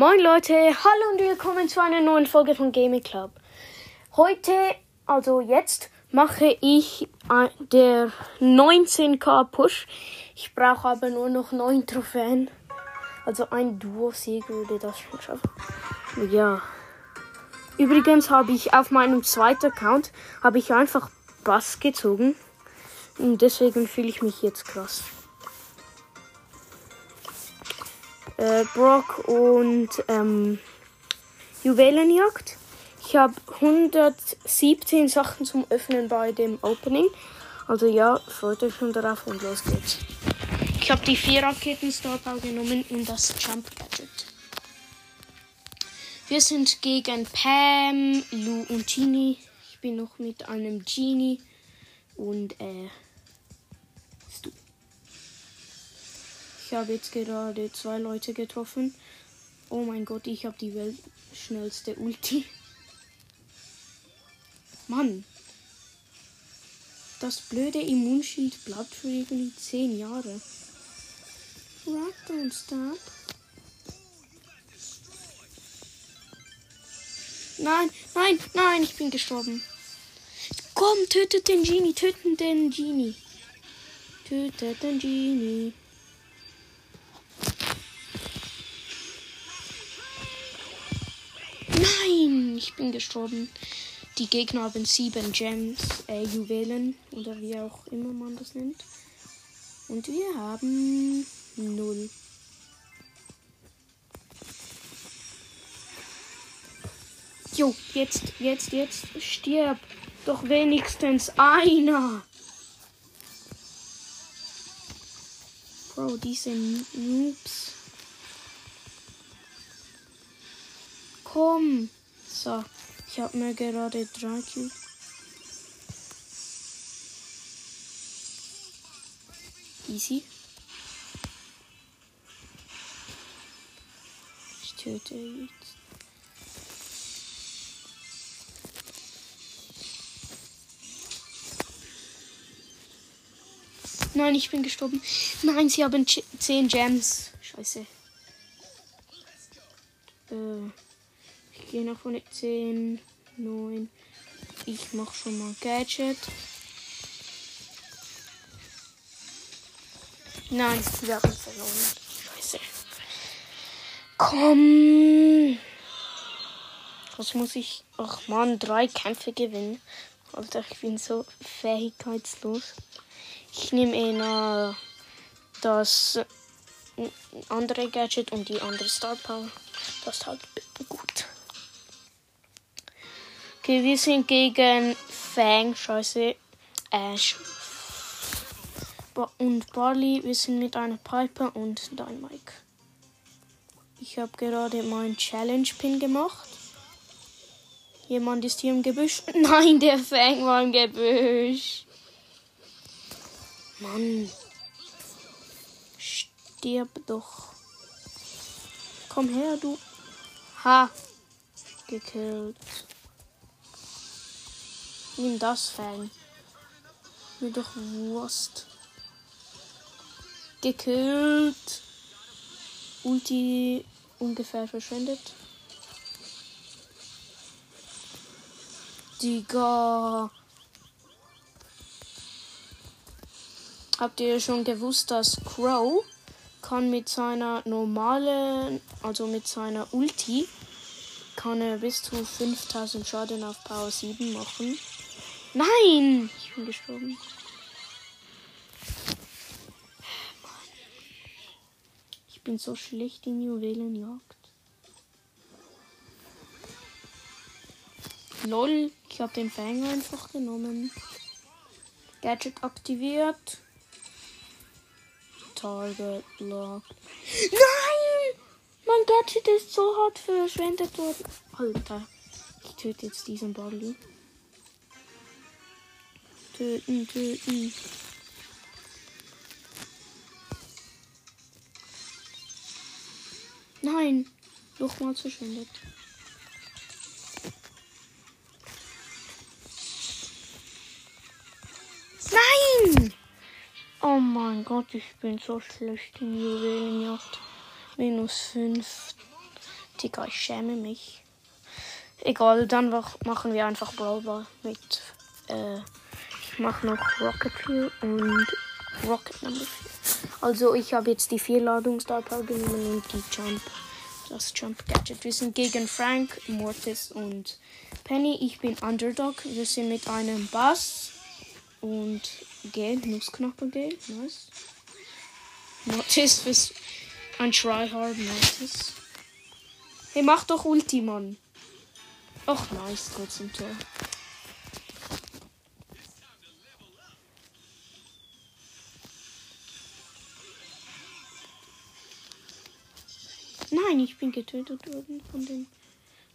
Moin Leute, hallo und willkommen zu einer neuen Folge von Gaming Club. Heute, also jetzt, mache ich äh, der 19k Push. Ich brauche aber nur noch 9 Trophäen. Also ein Duo-Sieg würde das schon schaffen. Ja. Übrigens habe ich auf meinem zweiten Account habe ich einfach Bass gezogen. Und deswegen fühle ich mich jetzt krass. Äh, Brock und ähm, Juwelenjagd. Ich habe 117 Sachen zum Öffnen bei dem Opening. Also ja, freut euch schon darauf und los geht's. Ich habe die vier Raketen Starpower genommen und das Jump Gadget. Wir sind gegen Pam, Lou und Genie. Ich bin noch mit einem Genie und äh, Ich habe jetzt gerade zwei Leute getroffen. Oh mein Gott, ich habe die weltschnellste Ulti. Mann. Das blöde Immunschild bleibt für irgendwie 10 Jahre. Rock don't stop. Nein, nein, nein, ich bin gestorben. Komm, tötet den Genie, tötet den Genie. Tötet den Genie. Ich bin gestorben. Die Gegner haben sieben Gems, äh, Juwelen oder wie auch immer man das nennt. Und wir haben null. Jo, jetzt, jetzt, jetzt stirb. Doch wenigstens einer. Bro, diese Noobs. Komm. So, ich habe mir gerade drei Cubes. Easy. Ich töte jetzt. Nein, ich bin gestorben. Nein, sie haben 10 Gems. Scheiße. Äh, gehe noch von 10, 9. Ich mach schon mal Gadget. Nein, wir haben verloren. Scheiße. Komm. Was muss ich? Ach man, drei Kämpfe gewinnen. Alter, ich bin so fähigkeitslos. Ich nehme eher das andere Gadget und die andere Star Power. Das ist halt gut. Okay, wir sind gegen Fang, scheiße, Ash und Barley. Wir sind mit einer Piper und Dynamike. Ich habe gerade meinen Challenge-Pin gemacht. Jemand ist hier im Gebüsch. Nein, der Fang war im Gebüsch. Mann. Stirb doch. Komm her, du. Ha. Gekillt. Nimm das, Fang. Mir doch Wurst. Gekillt. Ulti ungefähr verschwendet. Digga. Habt ihr schon gewusst, dass Crow kann mit seiner normalen, also mit seiner Ulti, kann er bis zu 5000 Schaden auf Power 7 machen? Nein! Ich bin gestorben. Ich bin so schlecht in Juwelenjagd. Lol, ich habe den Fang einfach genommen. Gadget aktiviert. Target Lock. Nein! Mein Gadget ist so hart verschwendet worden. Alter. Ich töte jetzt diesen Barley. Töten, töten. Nein. Nochmal verschwendet. Nein! Oh mein Gott, ich bin so schlecht in Juwelenjagd. Minus 5. Digga, ich schäme mich. Egal, dann machen wir einfach Brawl Ball mit. Äh, ich mache noch Rocket Fuel und Rocket Number 4. Also, ich habe jetzt die vier Ladungsstar genommen und die Jump. Das Jump Gadget. Wir sind gegen Frank, Mortis und Penny. Ich bin Underdog. Wir sind mit einem Bass und Gale, Nussknacker Gale. Nice. Mortis ist ein Tryhard Mortis. Hey, mach doch Ulti, Mann. Och, nice, trotzdem Tor. Nein, ich bin getötet worden von den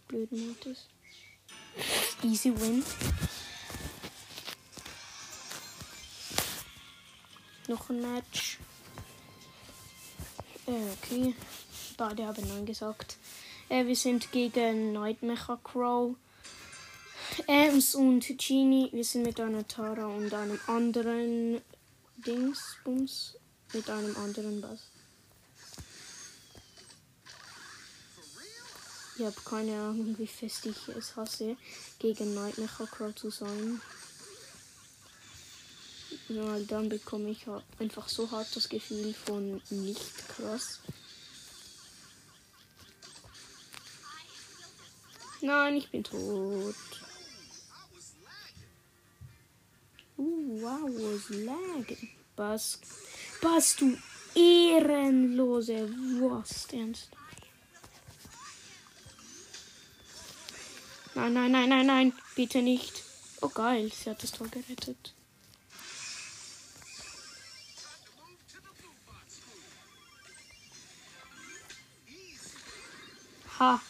blöden Mortis. Easy win. Noch ein Match. Äh, okay. Beide haben Nein gesagt. Äh, wir sind gegen Nightmecha Crow. Ems und Genie. Wir sind mit einer Tara und einem anderen Dingsbums. Mit einem anderen Bass. Ich habe keine Ahnung, wie fest ich es hasse, gegen Nightmare Crow zu sein. Weil dann bekomme ich einfach so hart das Gefühl von nicht krass. Nein, ich bin tot. Uh, wow, was lag. Was? Was, du ehrenlose Wurst, ernst? Nein, nein, nein, nein, nein. Bitte nicht. Oh geil, sie hat das Tor gerettet. Ha.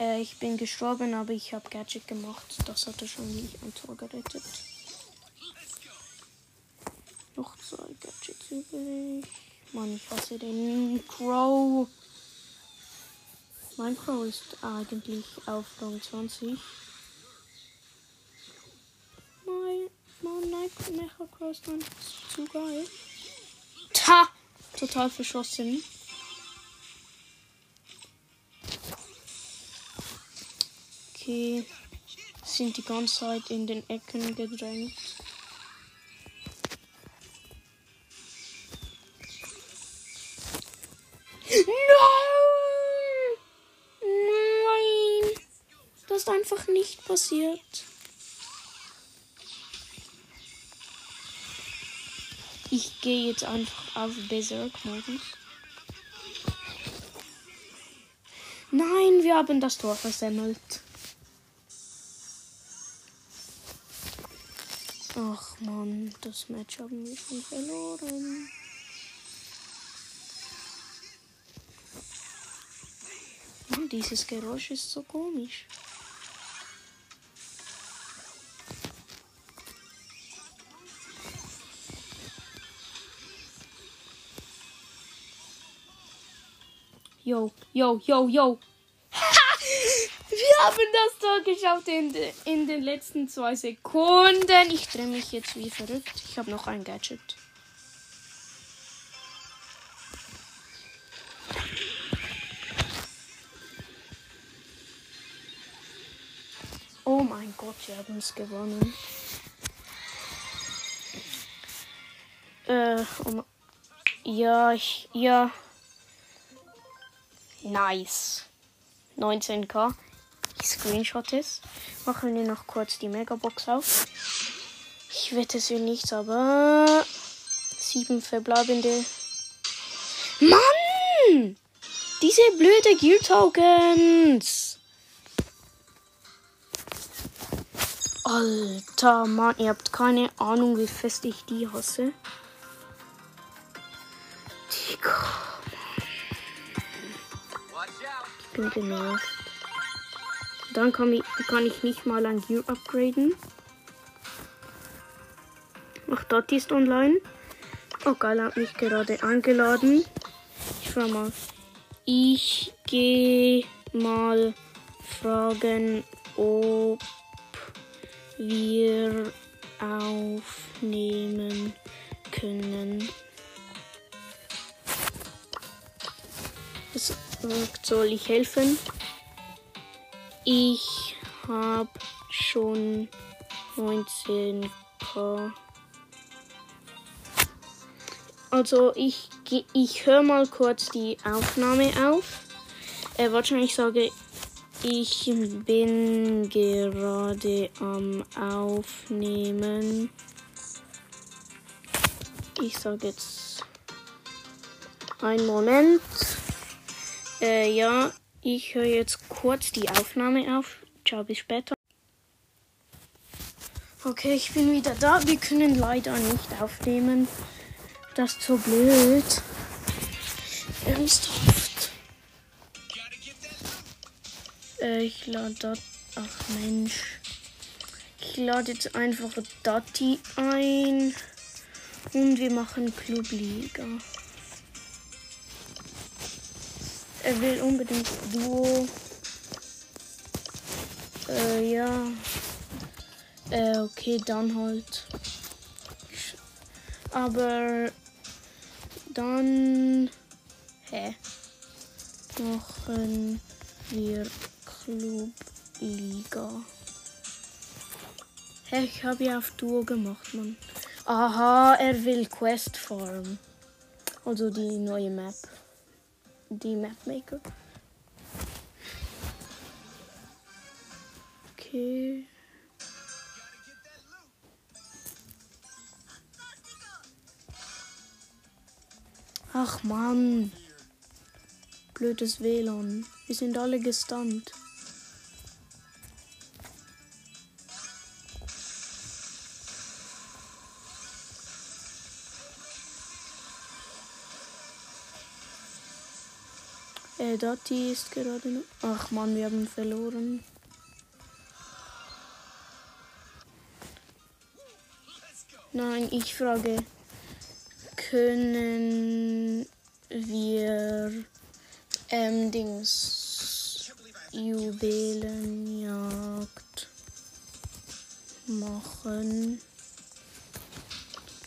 Äh, ich bin gestorben, aber ich habe Gadget gemacht. Das hatte schon nicht ein Tor gerettet. Noch zwei Gadgets übrig. Mann, ich hasse den Crow. Mein Pro ist eigentlich auf Rang 20. Mein, mein Mecha Crow ist zu geil. Ta! Total verschossen. Okay. Sind die ganze Zeit in den Ecken gedrängt. Passiert. Ich gehe jetzt einfach auf Berserk-Modus. Nein, wir haben das Tor versemmelt. Ach man, das Match haben wir schon verloren. Mann, dieses Geräusch ist so komisch. Yo, yo, yo, yo. Wir haben das Tor geschafft in, de, in den letzten zwei Sekunden. Ich drehe mich jetzt wie verrückt. Ich habe noch ein Gadget. Oh mein Gott, wir haben es gewonnen. Äh, um, ja, ich, ja. Nice. 19k. Ich screenshot es. Machen wir noch kurz die Megabox auf. Ich wette es wird nichts, aber. Sieben verbleibende. Mann! Diese blöde Gear Tokens! Alter Mann, ihr habt keine Ahnung, wie fest ich die hasse. Bin genervt. Dann kann ich, kann ich nicht mal ein Gear upgraden. Ach, dort ist online. Oh geil, hat mich gerade eingeladen. Ich schau mal. Ich gehe mal fragen, ob wir aufnehmen können. Es soll ich helfen? Ich habe schon 19k. Also ich, ich höre mal kurz die Aufnahme auf. Äh, wahrscheinlich sage ich bin gerade am Aufnehmen. Ich sage jetzt einen Moment. Äh, ja, ich höre jetzt kurz die Aufnahme auf. Ciao, bis später. Okay, ich bin wieder da. Wir können leider nicht aufnehmen. Das ist so blöd. Ernsthaft. Äh, ich lade das. Ach Mensch. Ich lade jetzt einfach Dati ein. Und wir machen Clubliga. Er will unbedingt Duo. Äh, ja. Äh, okay, dann halt. Aber dann. Hä? Machen wir Clubliga. Hä, ich habe ja auf Duo gemacht, Mann. Aha, er will Quest Farm. Also die neue Map. Die Mapmaker. Okay. Ach man. Blödes WLAN. Wir sind alle gestunt. Äh, Dati ist gerade noch. Ach man, wir haben verloren. Nein, ich frage. Können wir ähm, Dings Juwelenjagd machen?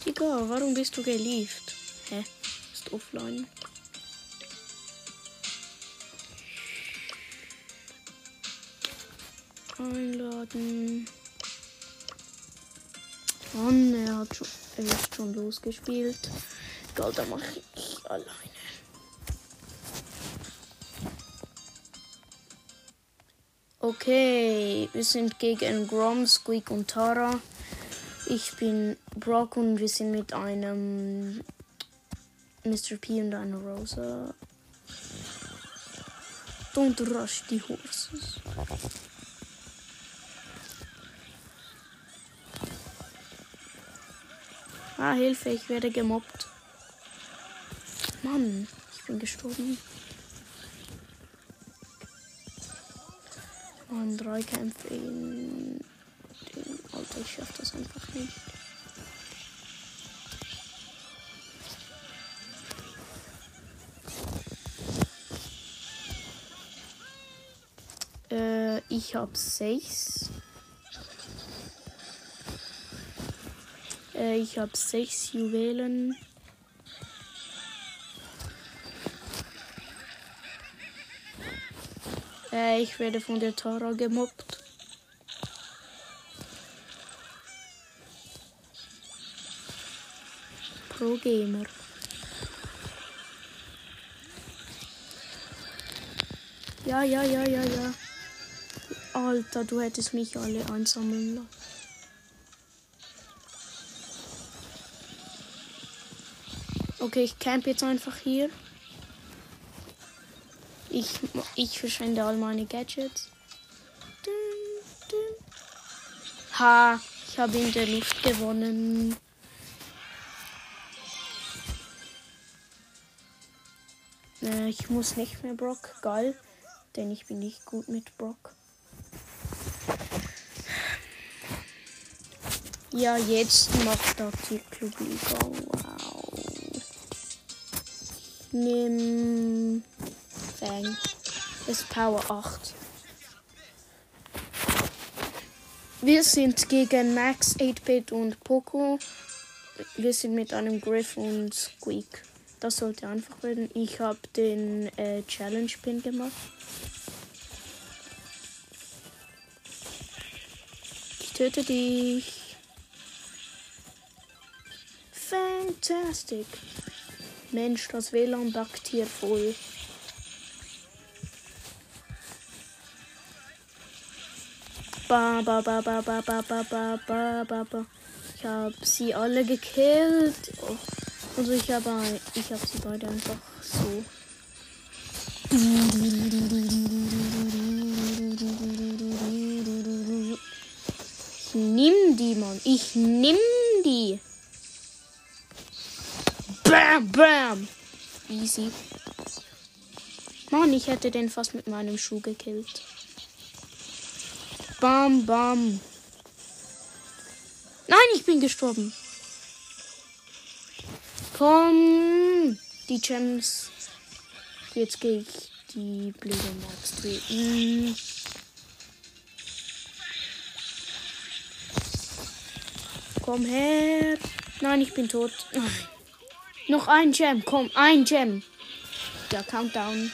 Digga, warum bist du gelieft? Hä? Ist offline. Einladen. Mann, er hat schon, er ist schon losgespielt. Egal, da mache ich alleine. Okay, wir sind gegen Grom, Squeak und Tara. Ich bin Brock und wir sind mit einem Mr. P und einer Rosa. Don't rush the horses. Ah, Hilfe, ich werde gemobbt. Mann, ich bin gestorben. Mann, drei Kämpfe in den Alter, ich schaff das einfach nicht. Äh, ich hab sechs. Äh, ich habe sechs Juwelen. Äh, ich werde von der Tara gemobbt. Pro Gamer. Ja, ja, ja, ja, ja. Alter, du hättest mich alle einsammeln lassen. Okay, ich camp jetzt einfach hier. Ich, ich verschwende all meine Gadgets. Ha, ich habe in der Luft gewonnen. Äh, ich muss nicht mehr Brock. Geil. Denn ich bin nicht gut mit Brock. Ja, jetzt macht das die Clubliga. Wow. Nimm Fang. Ist Power 8. Wir sind gegen Max, 8-Bit und Poco. Wir sind mit einem Griff und Squeak. Das sollte einfach werden. Ich habe den äh, Challenge Pin gemacht. Ich töte dich. Fantastic. Mensch, das WLAN backt hier voll. Ba, ba, ba, ba, ba, ba, ba, ba, ba, ba, ba. Ich habe sie alle gekillt. Oh. Also ich habe ich habe sie beide einfach so. Ich nimm die, Mann. Ich nimm die. Bam, bam. Easy. Mann, ich hätte den fast mit meinem Schuh gekillt. Bam, bam. Nein, ich bin gestorben. Komm. Die Gems. Jetzt gehe ich die blöde Max treten. Komm her. Nein, ich bin tot. Nein. Noch ein Gem. Komm, ein Gem. Der Countdown.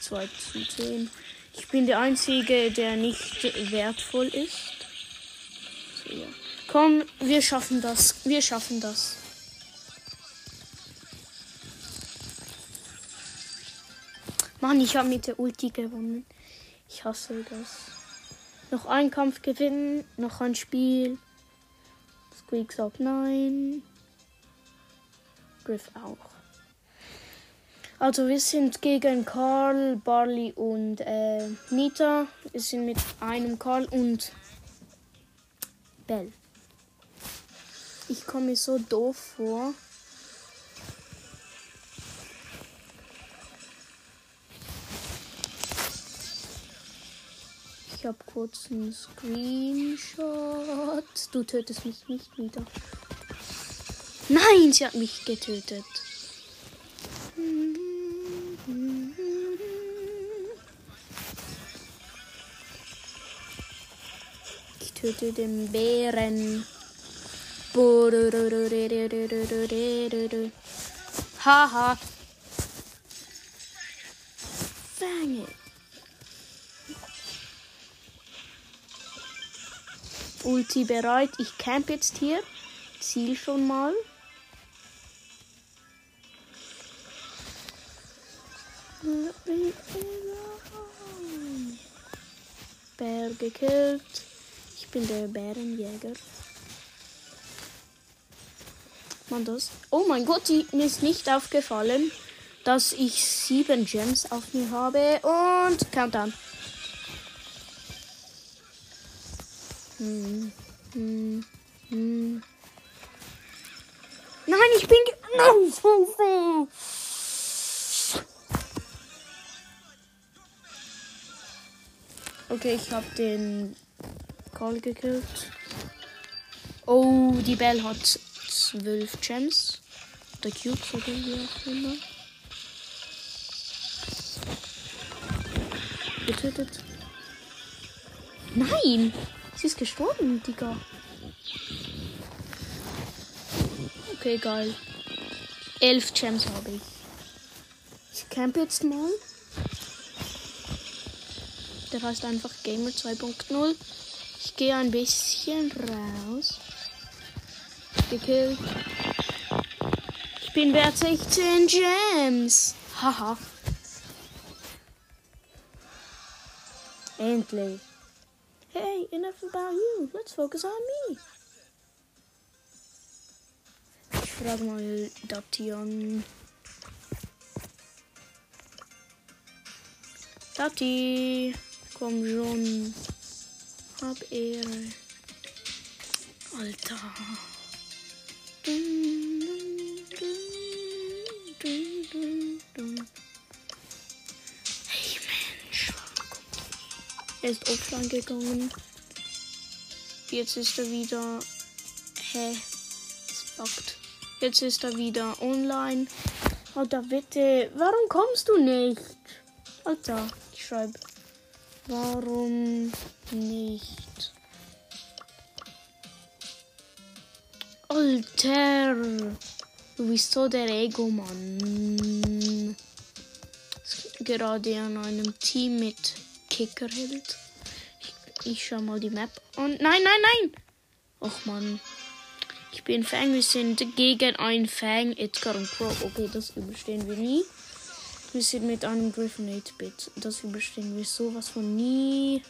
2 zu 10. Ich bin der Einzige, der nicht wertvoll ist. So, ja. Komm, wir schaffen das. Wir schaffen das. Mann, ich habe mit der Ulti gewonnen. Ich hasse das. Noch ein Kampf gewinnen, noch ein Spiel. Squeak sagt nein. Griff auch. Also wir sind gegen Karl, Barley und äh, Nita. Wir sind mit einem Karl und Bell. Ich komme mir so doof vor. Ich habe kurz einen Screenshot. Du tötest mich nicht wieder. Nein, sie hat mich getötet. Ich töte den Bären. Haha. Fang it. Ulti bereit. Ich camp jetzt hier. Ziel schon mal. Bär gekillt. Ich bin der Bärenjäger. Man das? Oh mein Gott, mir ist nicht aufgefallen, dass ich sieben Gems auf mir habe. Und Countdown. Hm, hm, hm. Nein, ich bin. Nein, Okay, ich habe den Call gekillt. Oh, die Bell hat zwölf Gems. Der Cubes oder wie auch immer. Getötet. Nein! Sie ist gestorben, Digga. Okay, geil. Elf Gems habe ich. Ich camp jetzt mal. Der heißt einfach Gamer 2.0. Ich gehe ein bisschen raus. Gekillt. Ich bin wert 16 Gems. Haha. Endlich. About you. Let's focus on me. Ich frage mal Dation. Dati, komm schon. Hab Ehre. Alter. Hey Mensch. Er ist offline gegangen. Jetzt ist er wieder. Hä? Es buggt. Jetzt ist er wieder online. Alter, bitte. Warum kommst du nicht? Alter, ich schreibe. Warum nicht? Alter. Du bist so der Ego-Mann. Gerade an einem Team mit Kickerheld. Ich schau mal die Map an. Nein, nein, nein! Och man. Ich bin Fang. Wir sind gegen ein Fang, Edgar und Crow. Okay, das überstehen wir nie. Wir sind mit einem Griffin 8-Bit. Das überstehen wir sowas von nie.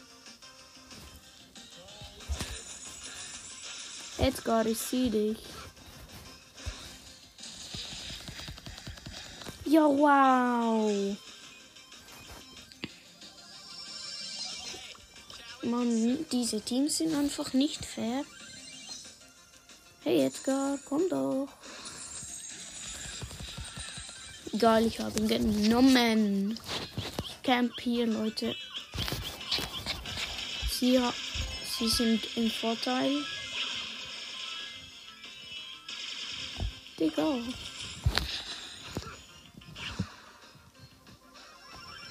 Edgar, ich sehe dich. Ja, wow. Mann, diese Teams sind einfach nicht fair. Hey Edgar, komm doch. Egal, ich habe ihn genommen. Ich camp hier, Leute. Sie, sie sind im Vorteil. Digga.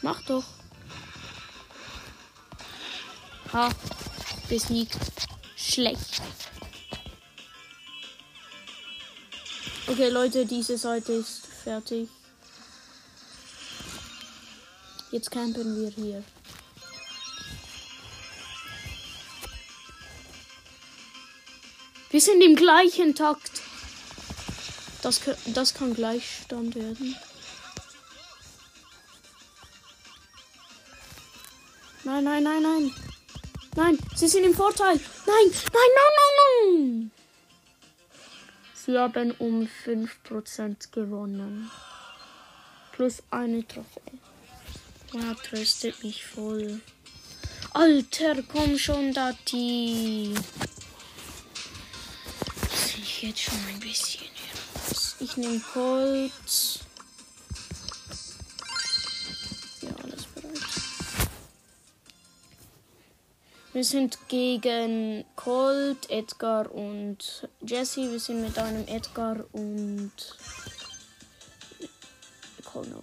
Mach doch. Ha, besiegt. Schlecht. Okay, Leute, diese Seite ist fertig. Jetzt campen wir hier. Wir sind im gleichen Takt. Das, das kann Gleichstand werden. Nein, nein, nein, nein. Nein, sie sind im Vorteil. Nein, nein, nein, nein, nein. Sie haben um 5% gewonnen. Plus eine Trophäe. Ja, tröstet mich voll. Alter, komm schon, Dati. Ich jetzt schon ein bisschen. Ich nehme Holz. Wir sind gegen Colt, Edgar und Jesse. Wir sind mit einem Edgar und Colonel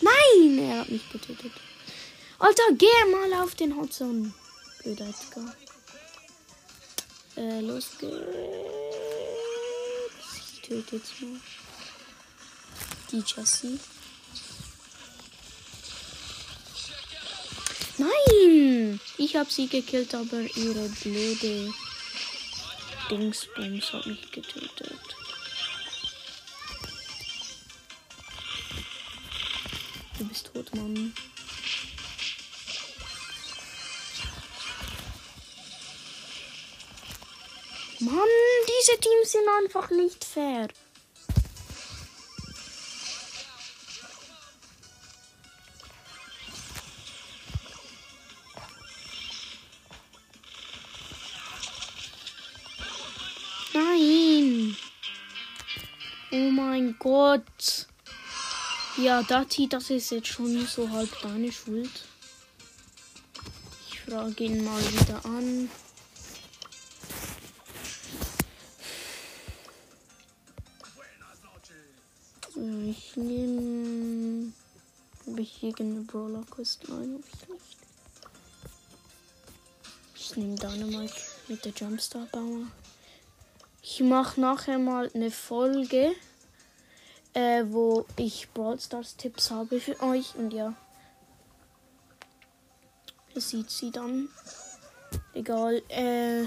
Nein! Er hat mich getötet. Alter, geh mal auf den Hudson. Blöder Edgar. Äh, los geht's. Ich töte jetzt mal. Die Jessie. Nein! Ich habe sie gekillt, aber ihre blöde Dingsbums hat mich getötet. Du bist tot. Mann, diese Teams sind einfach nicht fair. Gott. Ja, Dati, das ist jetzt schon so halb deine Schuld. Ich frage ihn mal wieder an. Ich nehme. Habe ich irgendeine Brawler Quest? Nein, habe ich nicht. Ich nehme Dynamite mit der Jumpstar Bauer. Ich mache nachher mal eine Folge äh, wo ich Brawl Stars Tipps habe für euch. Und ja, ihr sieht sie dann. Egal, äh,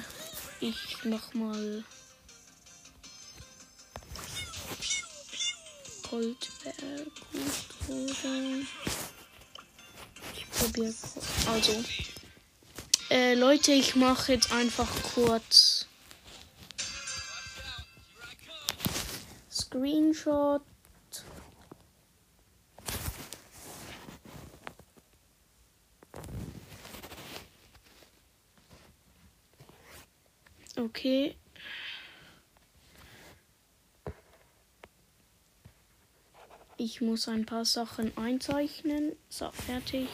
ich mach mal Goldberg oder ich probiere also äh, Leute, ich mache jetzt einfach kurz Screenshot Okay. Ich muss ein paar Sachen einzeichnen. So, fertig.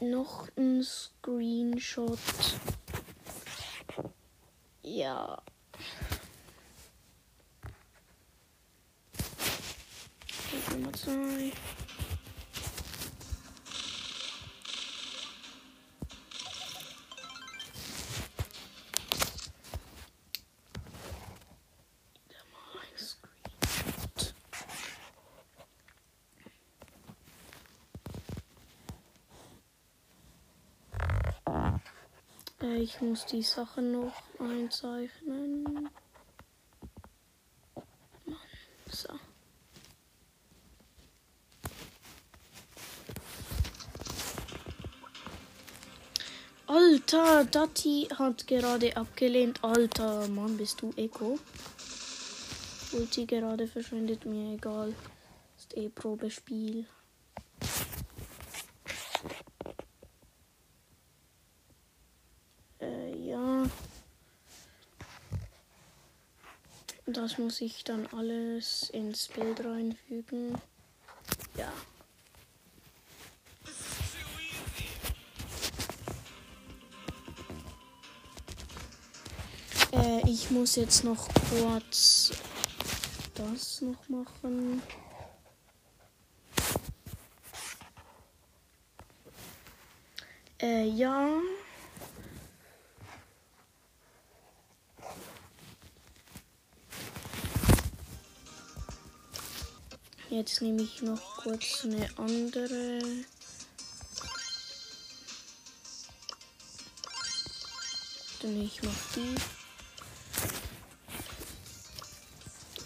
Noch ein Screenshot. Ja. Ich zwei. Ich muss die Sachen noch einzeichnen. Mann, so. Alter, Dati hat gerade abgelehnt. Alter, Mann, bist du Eco? Ulti gerade verschwindet mir egal. Ist eh Probespiel. Äh, ja. Das muss ich dann alles ins Bild reinfügen. Ja. Äh, ich muss jetzt noch kurz das noch machen. Äh, ja. Jetzt nehme ich noch kurz eine andere. Dann ich mach die.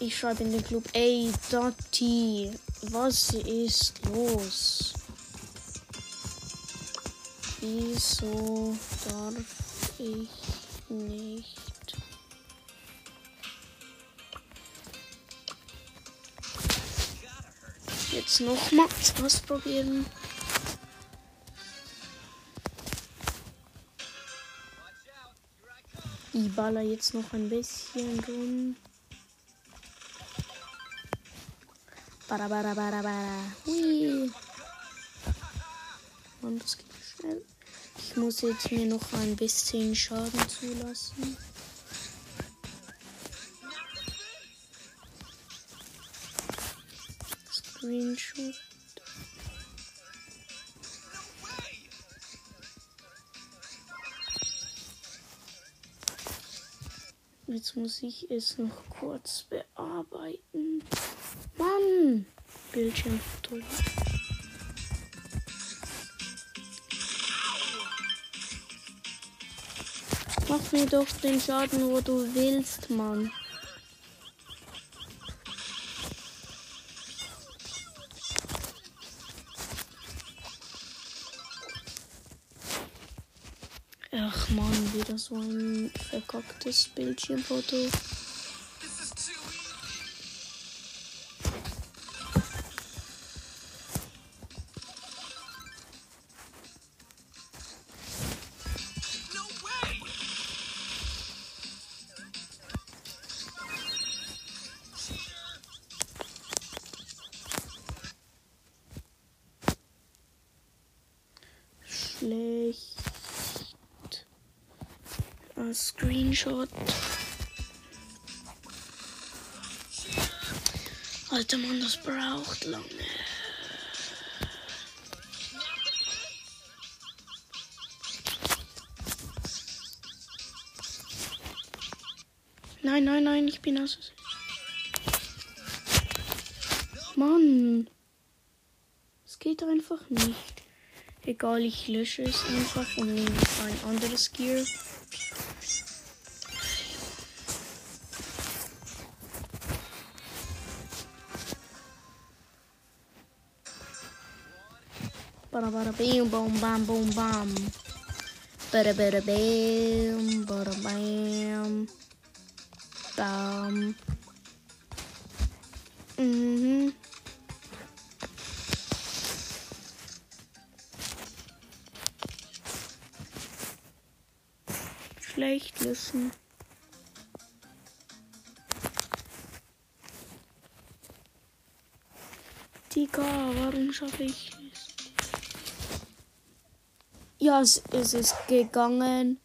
Ich schreibe in den Club, ey, Dati, was ist los? Wieso darf ich nicht? Jetzt nochmal ausprobieren. Ich baller jetzt noch ein bisschen rum. Bara, bara, bara, bara. Hui. Und das geht schnell. Ich muss jetzt mir noch ein bisschen Schaden zulassen. Screenshot. Jetzt muss ich es noch kurz bearbeiten. Mann! Bildschirmfoto. Mach mir doch den Schaden, wo du willst, Mann. Man, wieder so ein verkacktes Bildschirmfoto. Ein Screenshot. Alter Mann, das braucht lange. Nein, nein, nein, ich bin aus. Mann. Es geht einfach nicht. Egal, ich lösche es einfach und nehme ein anderes Gear. Bada bada bam boom bam boom bam. Bada bada bam bada bam. Bam. Mhm. Schlecht löschen. Digga, warum schaffe ich es? Ja, es, ist gegangen.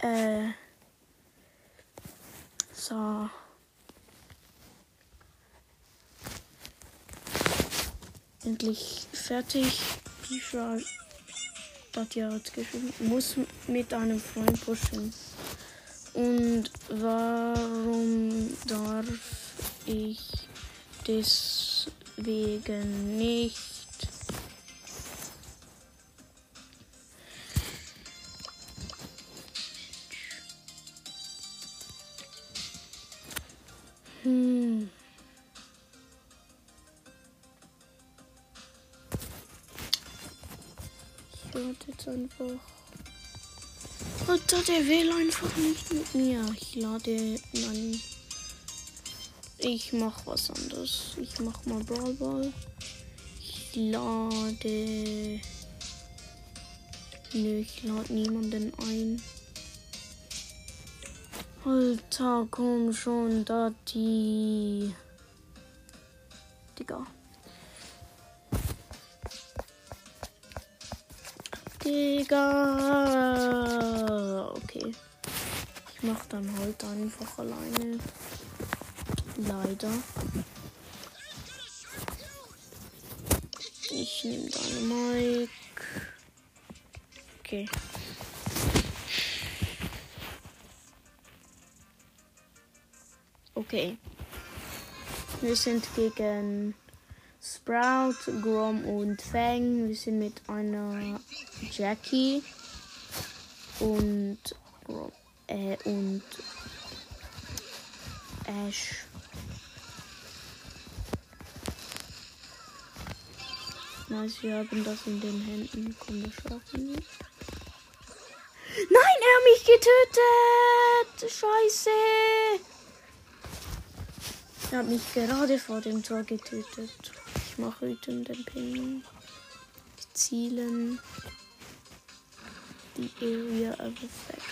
Äh. So. endlich fertig. Katja hat geschrieben, muss mit einem Freund pushen. Und warum darf ich deswegen nicht? Der will einfach nicht mit mir. Ich lade. Nein. Ich mach was anderes. Ich mach mal Brawl Ball. Ich lade. Nö, ich lade niemanden ein. Alter, komm schon, Dati. Digga. Okay. Ich mach dann halt einfach alleine. Leider. Ich nehme deine Mic. Okay. Okay. Wir sind gegen Sprout, Grom und Fang. Wir sind mit einer Jackie und Grom, äh, und Ash. Nice, wir haben das in den Händen. Komm, wir schaffen. Nein, er hat mich getötet! Scheiße! Er hat mich gerade vor dem Tor getötet. Ich mache wütenden Ping. Zielen. Die Area of Effect.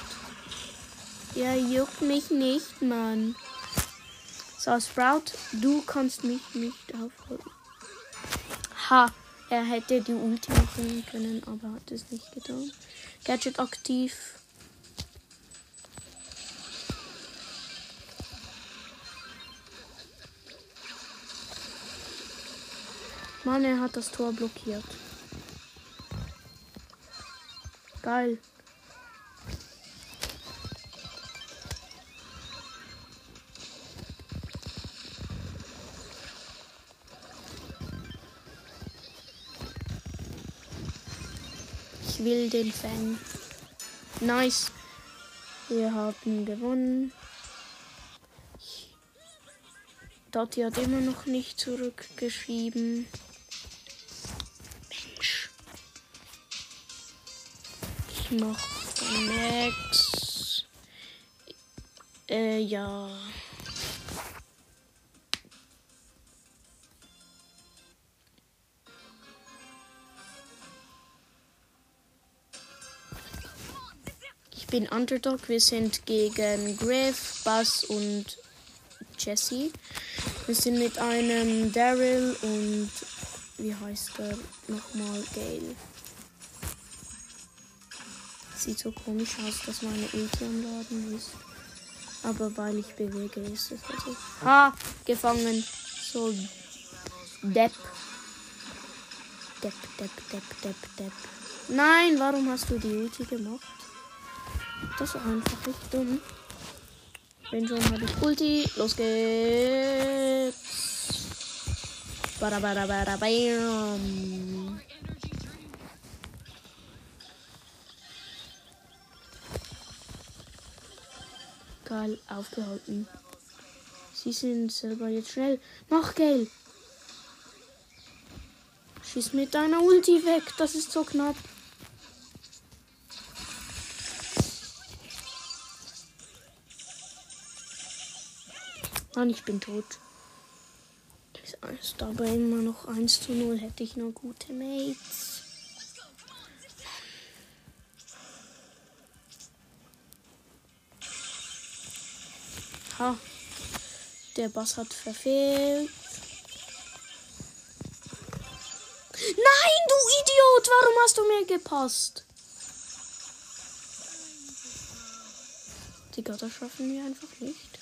Ja, juckt mich nicht, Mann. So, Sprout, du kannst mich nicht aufhalten. Ha, er hätte die Ulti machen können, aber hat es nicht getan. Gadget aktiv. Mann, er hat das Tor blockiert. Geil. Ich will den Fang. Nice. Wir haben gewonnen. Dati hat immer noch nicht zurückgeschrieben. Mach Max. Äh, ja. Ich bin Underdog. Wir sind gegen Griff, Bass und Jesse. Wir sind mit einem Daryl und wie heißt er nochmal? Gale. Sieht so komisch aus, dass meine Ulti am Laden ist. Aber weil ich bewege, ist es also. Ha! Gefangen. So. Depp. Depp, Depp, Depp, Depp, Depp. Nein, warum hast du die Ulti gemacht? Das ist einfach nicht dumm. Wenn schon habe ich Ulti. Los geht's. Bada, bada, bada, bam. Geil, aufgehalten. Sie sind selber jetzt schnell. Mach, Gale. Schieß mit deiner Ulti weg. Das ist so knapp. Mann, ich bin tot. Ist dabei immer noch 1 zu 0. Hätte ich nur gute Mates. Ha. Der Boss hat verfehlt. Nein, du Idiot! Warum hast du mir gepasst? Die Götter schaffen wir einfach nicht.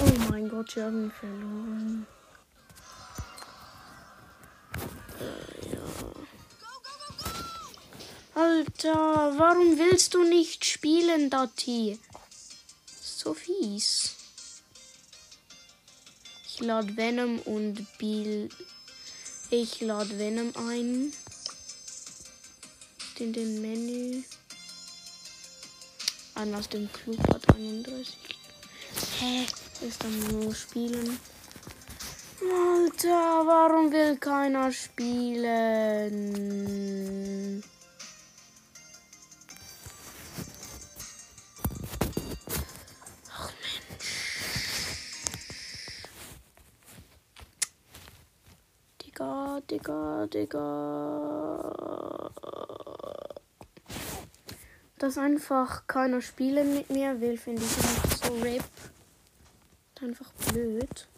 Oh mein Gott, wir haben verloren. Alter, warum willst du nicht spielen, Dati? So fies. Ich lade Venom und Bill. Ich lade Venom ein. In den Menü. An aus dem Club hat 31. Hä? Ist dann nur spielen. Alter, warum will keiner spielen? Digga. Dass einfach keiner spielen mit mir will, finde ich nicht so rip. Einfach blöd.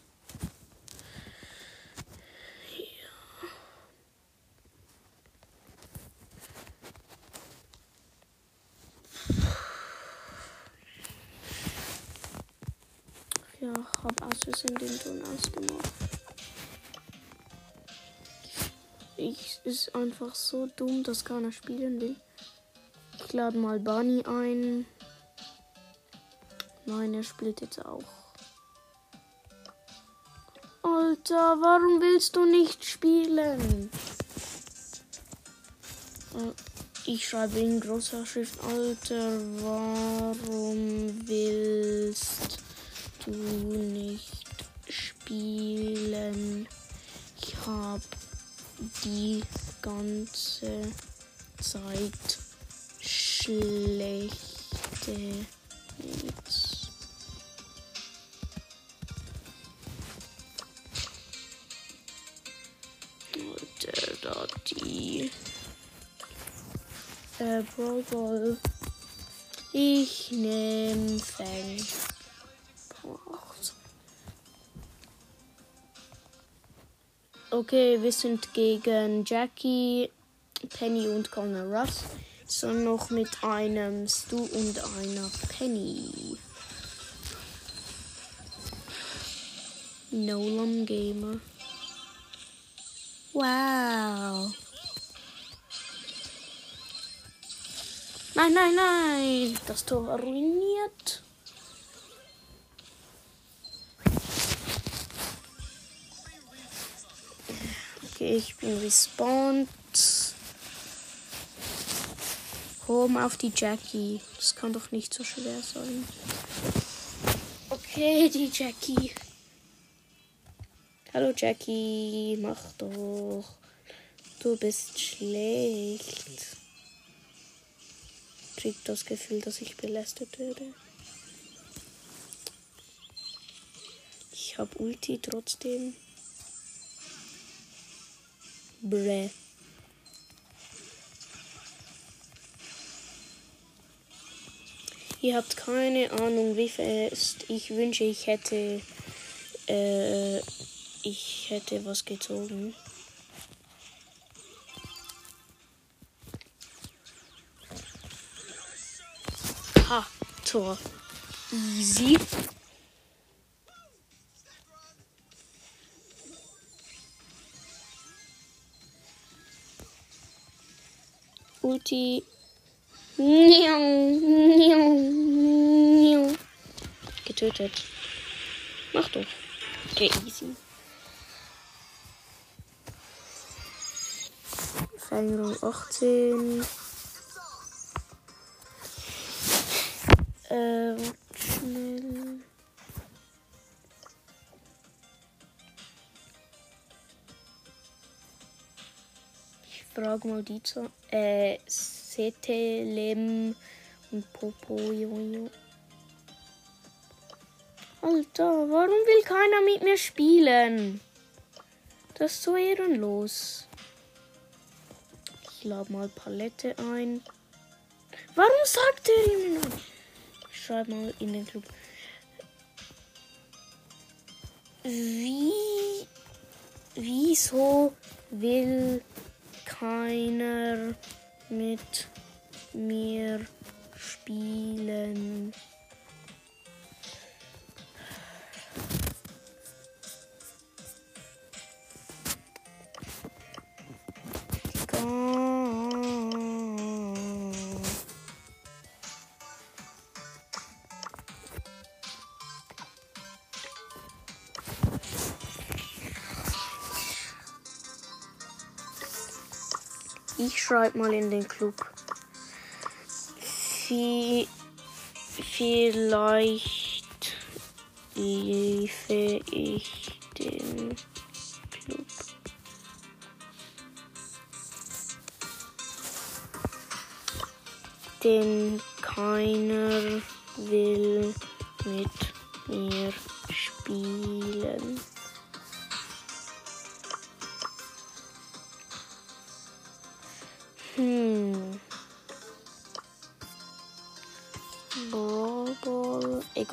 Einfach so dumm, dass keiner spielen will. Ich lade mal Bunny ein. Nein, er spielt jetzt auch. Alter, warum willst du nicht spielen? Äh, Ich schreibe in großer Schrift, Alter, warum willst du nicht spielen? Ich hab die ganze Zeit schlechte da die. Äh, Ball. Ich nehm Fang. Okay, wir sind gegen Jackie, Penny und Connor Russ. So noch mit einem Stu und einer Penny. Nolan Gamer. Wow. Nein, nein, nein. Das Tor war ruiniert. Okay, ich bin respawned. Home auf die Jackie. Das kann doch nicht so schwer sein. Okay, die Jackie. Hallo Jackie, mach doch. Du bist schlecht. Krieg das Gefühl, dass ich belästigt werde. Ich hab Ulti trotzdem. Bräh. Ihr habt keine Ahnung, wie fest ich wünsche, ich hätte. Äh, ich hätte was gezogen. Ha, Tor. Easy. Ulti. Getötet. Mach doch. Okay, easy. Verlängerung 18. Äh, Zwei. Äh, Setelem und Popo Jojo. Alter, warum will keiner mit mir spielen? Das ist so ehrenlos. Ich lade mal Palette ein. Warum sagt er ihm noch? Ich schreibe mal in den Club. Wie. Wieso will keiner mit mir spielen. Gar Ich schreibe mal in den Club. Vi vielleicht liefe ich den Club. Denn keiner will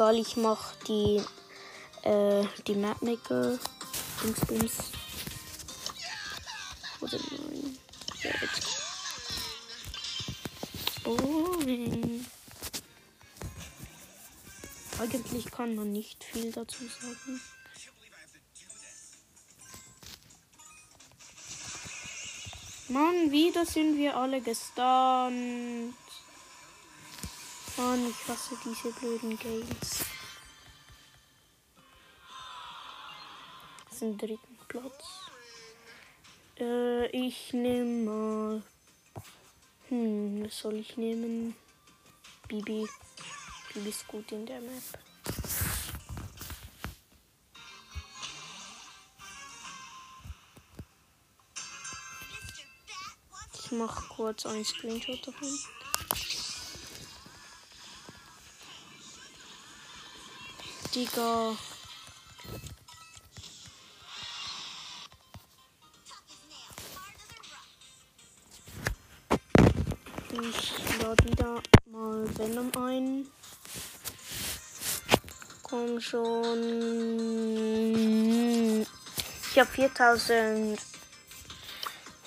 Egal, ich mach die äh, die Mapmaker Dingsbums. Oder nein. Ja, jetzt. Boring. Eigentlich kann man nicht viel dazu sagen. Mann, wieder sind wir alle gestunt. Mann, ich hasse diese blöden Games. Den dritten Platz. Äh, ich nehme mal. Hm, was soll ich nehmen? Bibi. Bibi ist gut in der Map. Ich mach kurz einen Screenshot davon. Digga. Ich lade wieder mal Venom ein. Komm schon. Ich habe 4000.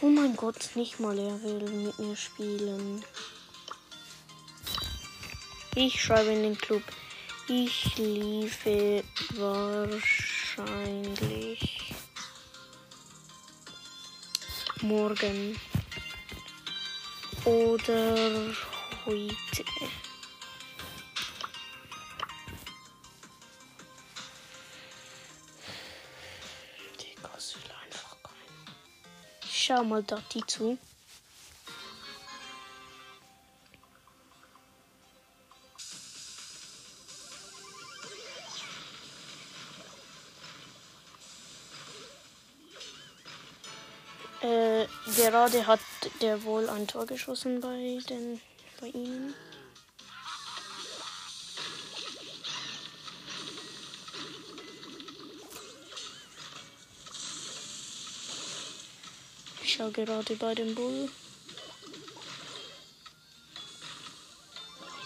Oh mein Gott, nicht mal er will mit mir spielen. Ich schreibe in den Club. Ich liefe wahrscheinlich morgen oder heute. Digga, einfach kein. Ich schau mal Dati zu. Äh, gerade hat der wohl ein Tor geschossen bei den bei ihnen. Ich schau gerade bei dem Bull.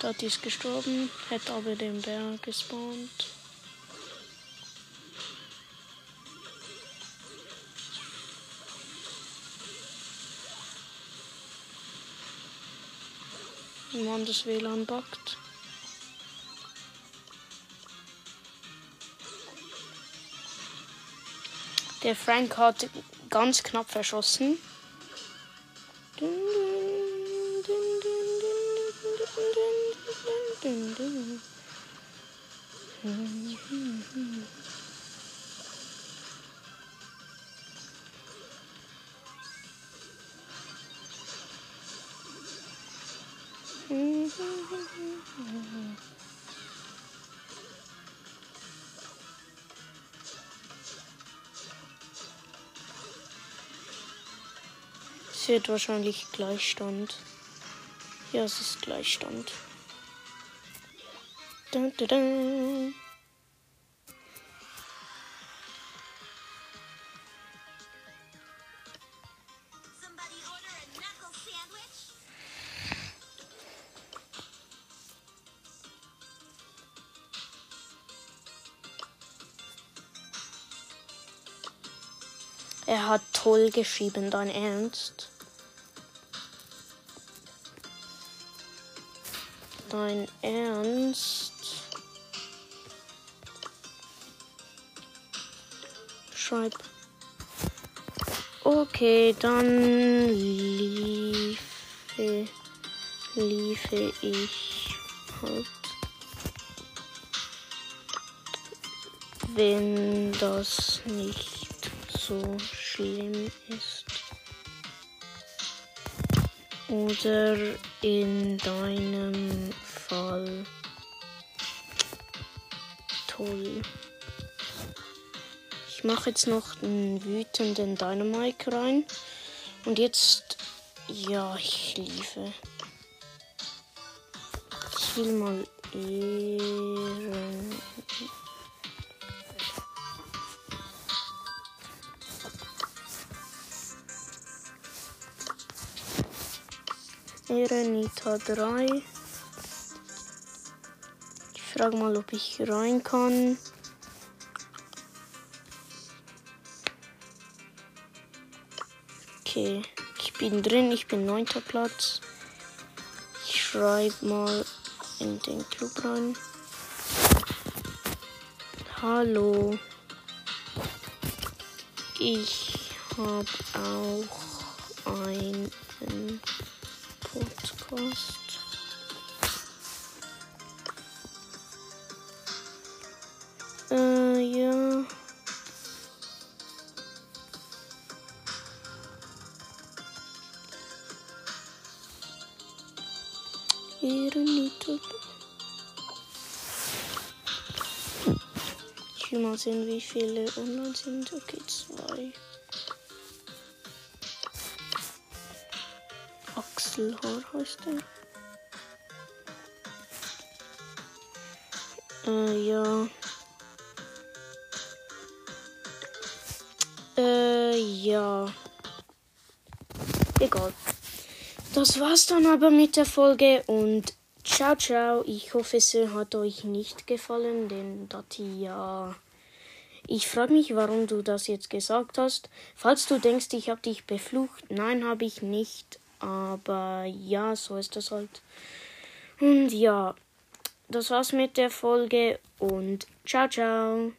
Dort ist gestorben, hätte aber den Bär gespawnt. Mann, das WLAN backt. Der Frank hat ganz knapp verschossen. Wird wahrscheinlich Gleichstand. Ja, es ist Gleichstand. Dun, dun, dun. Er hat toll geschrieben, dein Ernst? Dein Ernst? Schreib. Okay, dann liefe, liefe ich halt. Wenn das nicht so schlimm ist. Oder in deinem Fall toll. Ich mache jetzt noch einen wütenden Dynamike rein. Und jetzt, ja, ich liebe. Ich will mal Ehren. Erenita 3. Frage mal, ob ich rein kann. Okay, ich bin drin, ich bin neunter Platz. Ich schreibe mal in den Club rein. Hallo. Ich habe auch einen Podcast. 19, wie viele online sind? Okay, zwei. Axel heißt der. Äh, ja. Äh, ja. Egal. Das war's dann aber mit der Folge und ciao, ciao. Ich hoffe, es hat euch nicht gefallen, denn das ja. Ich frage mich, warum du das jetzt gesagt hast. Falls du denkst, ich habe dich beflucht, nein, habe ich nicht. Aber ja, so ist das halt. Und ja, das war's mit der Folge und ciao, ciao.